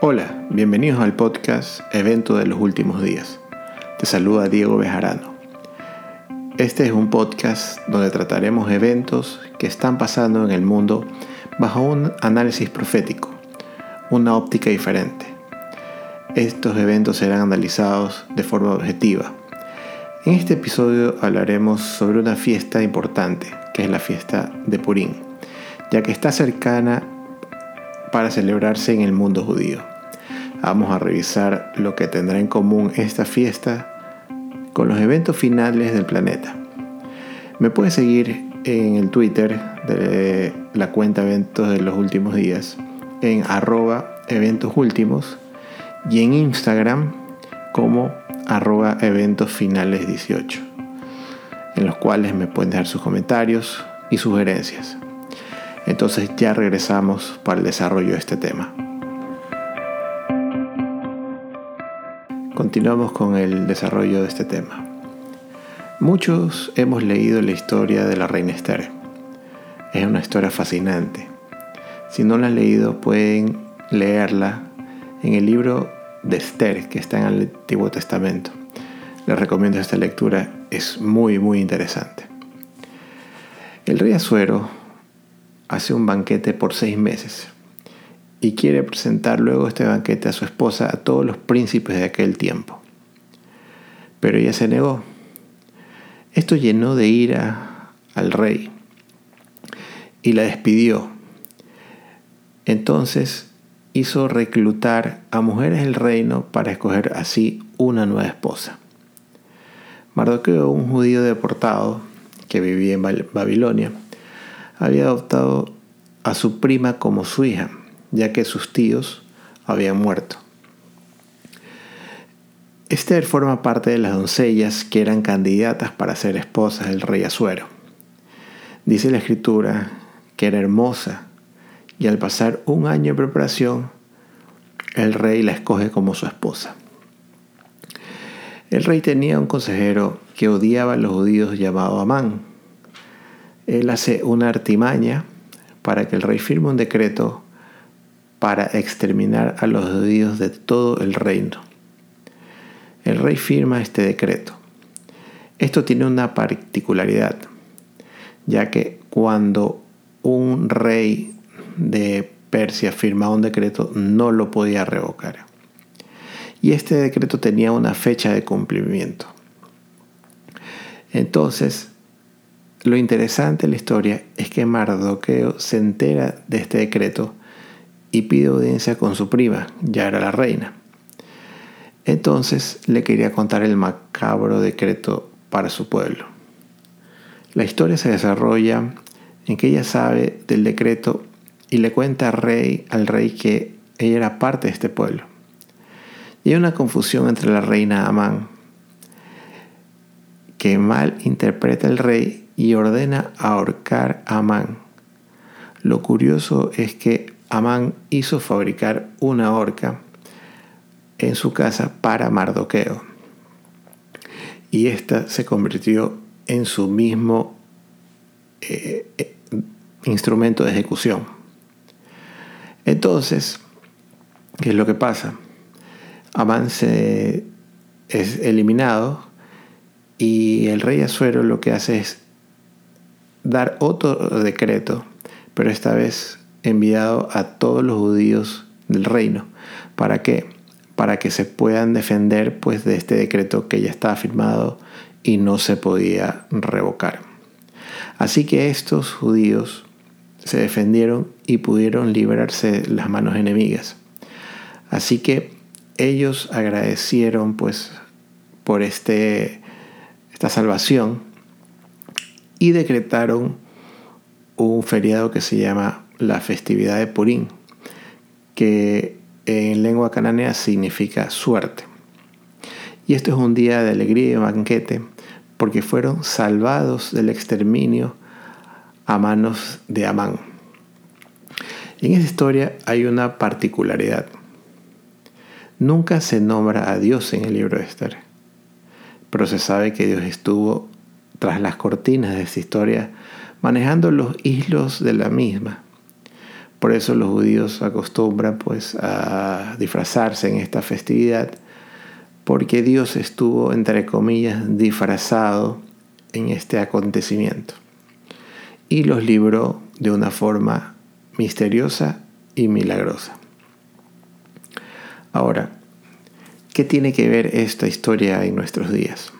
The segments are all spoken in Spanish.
Hola, bienvenidos al podcast Evento de los Últimos Días. Te saluda Diego Bejarano. Este es un podcast donde trataremos eventos que están pasando en el mundo bajo un análisis profético, una óptica diferente. Estos eventos serán analizados de forma objetiva. En este episodio hablaremos sobre una fiesta importante, que es la fiesta de Purim, ya que está cercana para celebrarse en el mundo judío. Vamos a revisar lo que tendrá en común esta fiesta con los eventos finales del planeta. Me puedes seguir en el Twitter de la cuenta Eventos de los Últimos Días en arroba eventos últimos y en Instagram como arroba eventos finales 18 en los cuales me pueden dejar sus comentarios y sugerencias. Entonces ya regresamos para el desarrollo de este tema. Continuamos con el desarrollo de este tema. Muchos hemos leído la historia de la reina Esther. Es una historia fascinante. Si no la han leído, pueden leerla en el libro de Esther que está en el Antiguo Testamento. Les recomiendo esta lectura, es muy muy interesante. El rey Azuero hace un banquete por seis meses y quiere presentar luego este banquete a su esposa, a todos los príncipes de aquel tiempo. Pero ella se negó. Esto llenó de ira al rey y la despidió. Entonces hizo reclutar a mujeres del reino para escoger así una nueva esposa. Mardoqueo, un judío deportado que vivía en Babilonia, había adoptado a su prima como su hija, ya que sus tíos habían muerto. Esther forma parte de las doncellas que eran candidatas para ser esposas del rey Azuero. Dice la escritura que era hermosa y al pasar un año de preparación, el rey la escoge como su esposa. El rey tenía un consejero que odiaba a los judíos llamado Amán, él hace una artimaña para que el rey firme un decreto para exterminar a los judíos de todo el reino. El rey firma este decreto. Esto tiene una particularidad, ya que cuando un rey de Persia firmaba un decreto no lo podía revocar. Y este decreto tenía una fecha de cumplimiento. Entonces, lo interesante de la historia es que Mardoqueo se entera de este decreto y pide audiencia con su prima, ya era la reina. Entonces le quería contar el macabro decreto para su pueblo. La historia se desarrolla en que ella sabe del decreto y le cuenta al rey, al rey que ella era parte de este pueblo. Y hay una confusión entre la reina Amán, que mal interpreta el rey y ordena ahorcar a Amán. Lo curioso es que Amán hizo fabricar una horca en su casa para Mardoqueo. Y ésta se convirtió en su mismo eh, eh, instrumento de ejecución. Entonces, ¿qué es lo que pasa? Amán se es eliminado y el rey Azuero lo que hace es dar otro decreto, pero esta vez enviado a todos los judíos del reino. ¿Para? Para que se puedan defender pues, de este decreto que ya estaba firmado y no se podía revocar. Así que estos judíos se defendieron y pudieron librarse de las manos enemigas. Así que ellos agradecieron pues por este, esta salvación y decretaron un feriado que se llama la festividad de Purim, que en lengua cananea significa suerte. Y esto es un día de alegría y banquete porque fueron salvados del exterminio a manos de Amán. En esta historia hay una particularidad. Nunca se nombra a Dios en el libro de Esther, pero se sabe que Dios estuvo tras las cortinas de esta historia, manejando los hilos de la misma, Por eso los judíos acostumbran pues a disfrazarse en esta festividad porque Dios estuvo entre comillas disfrazado en este acontecimiento y los libró de una forma misteriosa y milagrosa. Ahora, ¿qué tiene que ver esta historia en nuestros días?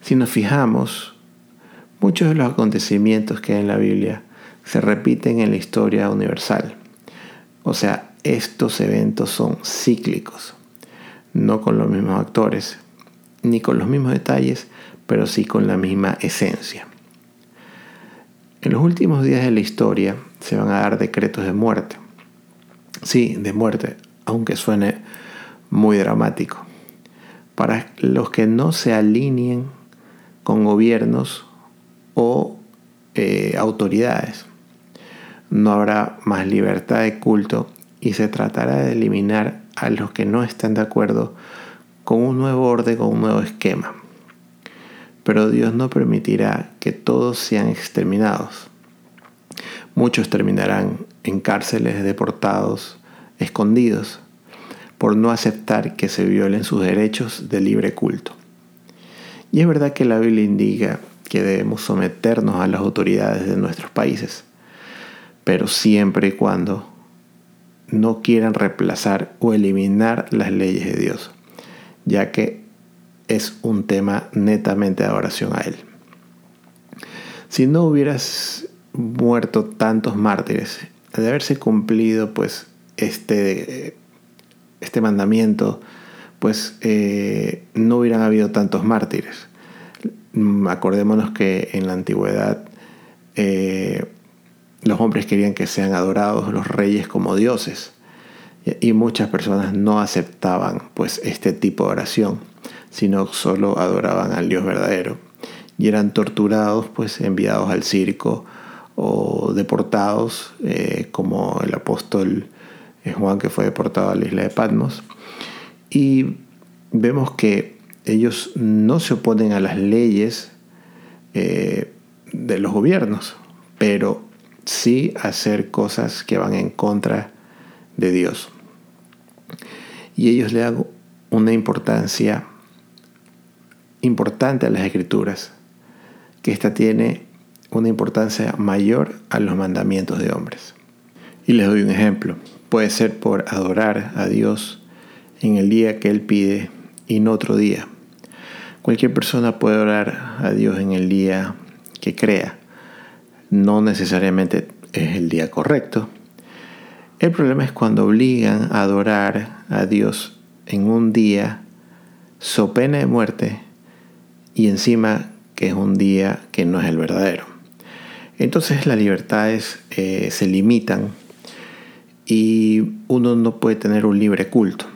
Si nos fijamos, muchos de los acontecimientos que hay en la Biblia se repiten en la historia universal. O sea, estos eventos son cíclicos, no con los mismos actores, ni con los mismos detalles, pero sí con la misma esencia. En los últimos días de la historia se van a dar decretos de muerte. Sí, de muerte, aunque suene muy dramático. Para los que no se alineen con gobiernos o eh, autoridades. No habrá más libertad de culto y se tratará de eliminar a los que no están de acuerdo con un nuevo orden, con un nuevo esquema pero Dios no permitirá que todos sean exterminados. Muchos terminarán en cárceles, deportados, escondidos, por no aceptar que se violen sus derechos de libre culto. Y es verdad que la Biblia indica que debemos someternos a las autoridades de nuestros países, pero siempre y cuando no quieran reemplazar o eliminar las leyes de Dios, ya que es un tema netamente de adoración a Él. Si no hubieras muerto tantos mártires, de haberse cumplido pues este, este mandamiento, pues eh, no hubieran habido tantos mártires. Acordémonos que en la antigüedad eh, los hombres querían que sean adorados los reyes como dioses y muchas personas no aceptaban pues este tipo de oración sino solo adoraban al Dios verdadero. Y eran torturados, pues enviados al circo o deportados, eh, como el apóstol eh, Juan que fue deportado a la isla de Patmos. Y vemos que ellos no se oponen a las leyes eh, de los gobiernos, pero sí hacer cosas que van en contra de Dios. Y ellos le dan una importancia importante a las escrituras, que ésta tiene una importancia mayor a los mandamientos de hombres. Y les doy un ejemplo. Puede ser por adorar a Dios en el día que Él pide y no otro día. Cualquier persona puede orar a Dios en el día que crea. No necesariamente es el día correcto. El problema es cuando obligan a adorar a Dios en un día so pena de muerte y encima que es un día que no es el verdadero. Entonces las libertades eh, se limitan y uno no puede tener un libre culto.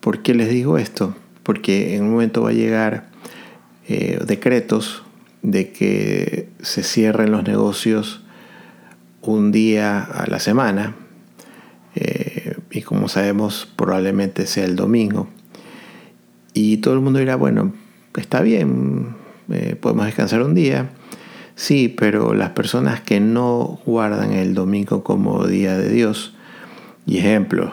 ¿Por qué les digo esto? Porque en un momento va a llegar eh, decretos de que se cierren los negocios un día a la semana eh, y como sabemos probablemente sea el domingo y todo el mundo dirá bueno está bien, eh, podemos descansar un día. Sí, pero las personas que no guardan el domingo como día de Dios, y ejemplo,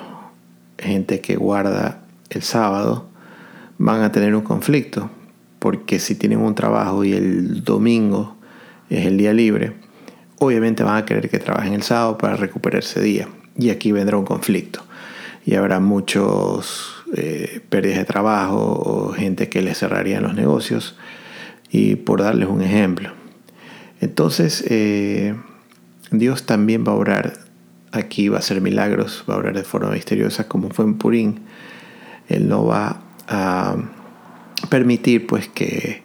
gente que guarda el sábado, van a tener un conflicto, porque si tienen un trabajo y el domingo es el día libre, obviamente van a querer que trabajen el sábado para recuperar ese día. Y aquí vendrá un conflicto. Y habrá muchos eh, pérdidas de trabajo o gente que le cerrarían los negocios. Y por darles un ejemplo. Entonces, eh, Dios también va a orar aquí, va a hacer milagros, va a orar de forma misteriosa, como fue en Purín. Él no va a permitir pues que,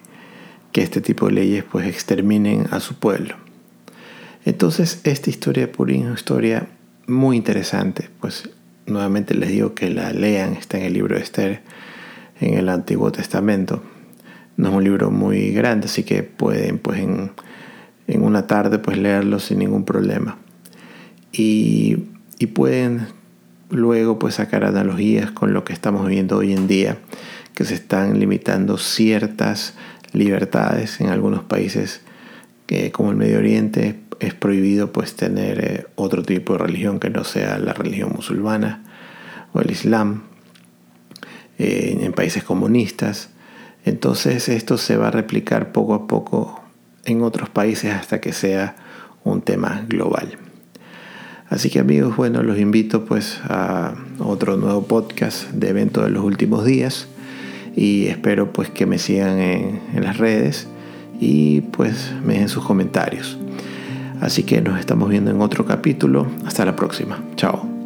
que este tipo de leyes pues exterminen a su pueblo. Entonces, esta historia de Purín es una historia muy interesante, pues nuevamente les digo que la lean, está en el libro de Esther, en el Antiguo Testamento. No es un libro muy grande, así que pueden pues en, una tarde pues leerlo sin ningún problema. Y, y pueden luego pues sacar analogías con lo que estamos viendo hoy en día, que se están limitando ciertas libertades en algunos países como el Medio Oriente es prohibido pues tener eh, otro tipo de religión que no sea la religión musulmana o el Islam eh, en países comunistas. Entonces esto se va a replicar poco a poco en otros países hasta que sea un tema global. Así que amigos, bueno, los invito pues a otro nuevo podcast de evento de los últimos días y espero pues que me sigan en, las redes y pues me dejen sus comentarios. Así que nos estamos viendo en otro capítulo. Hasta la próxima. Chao.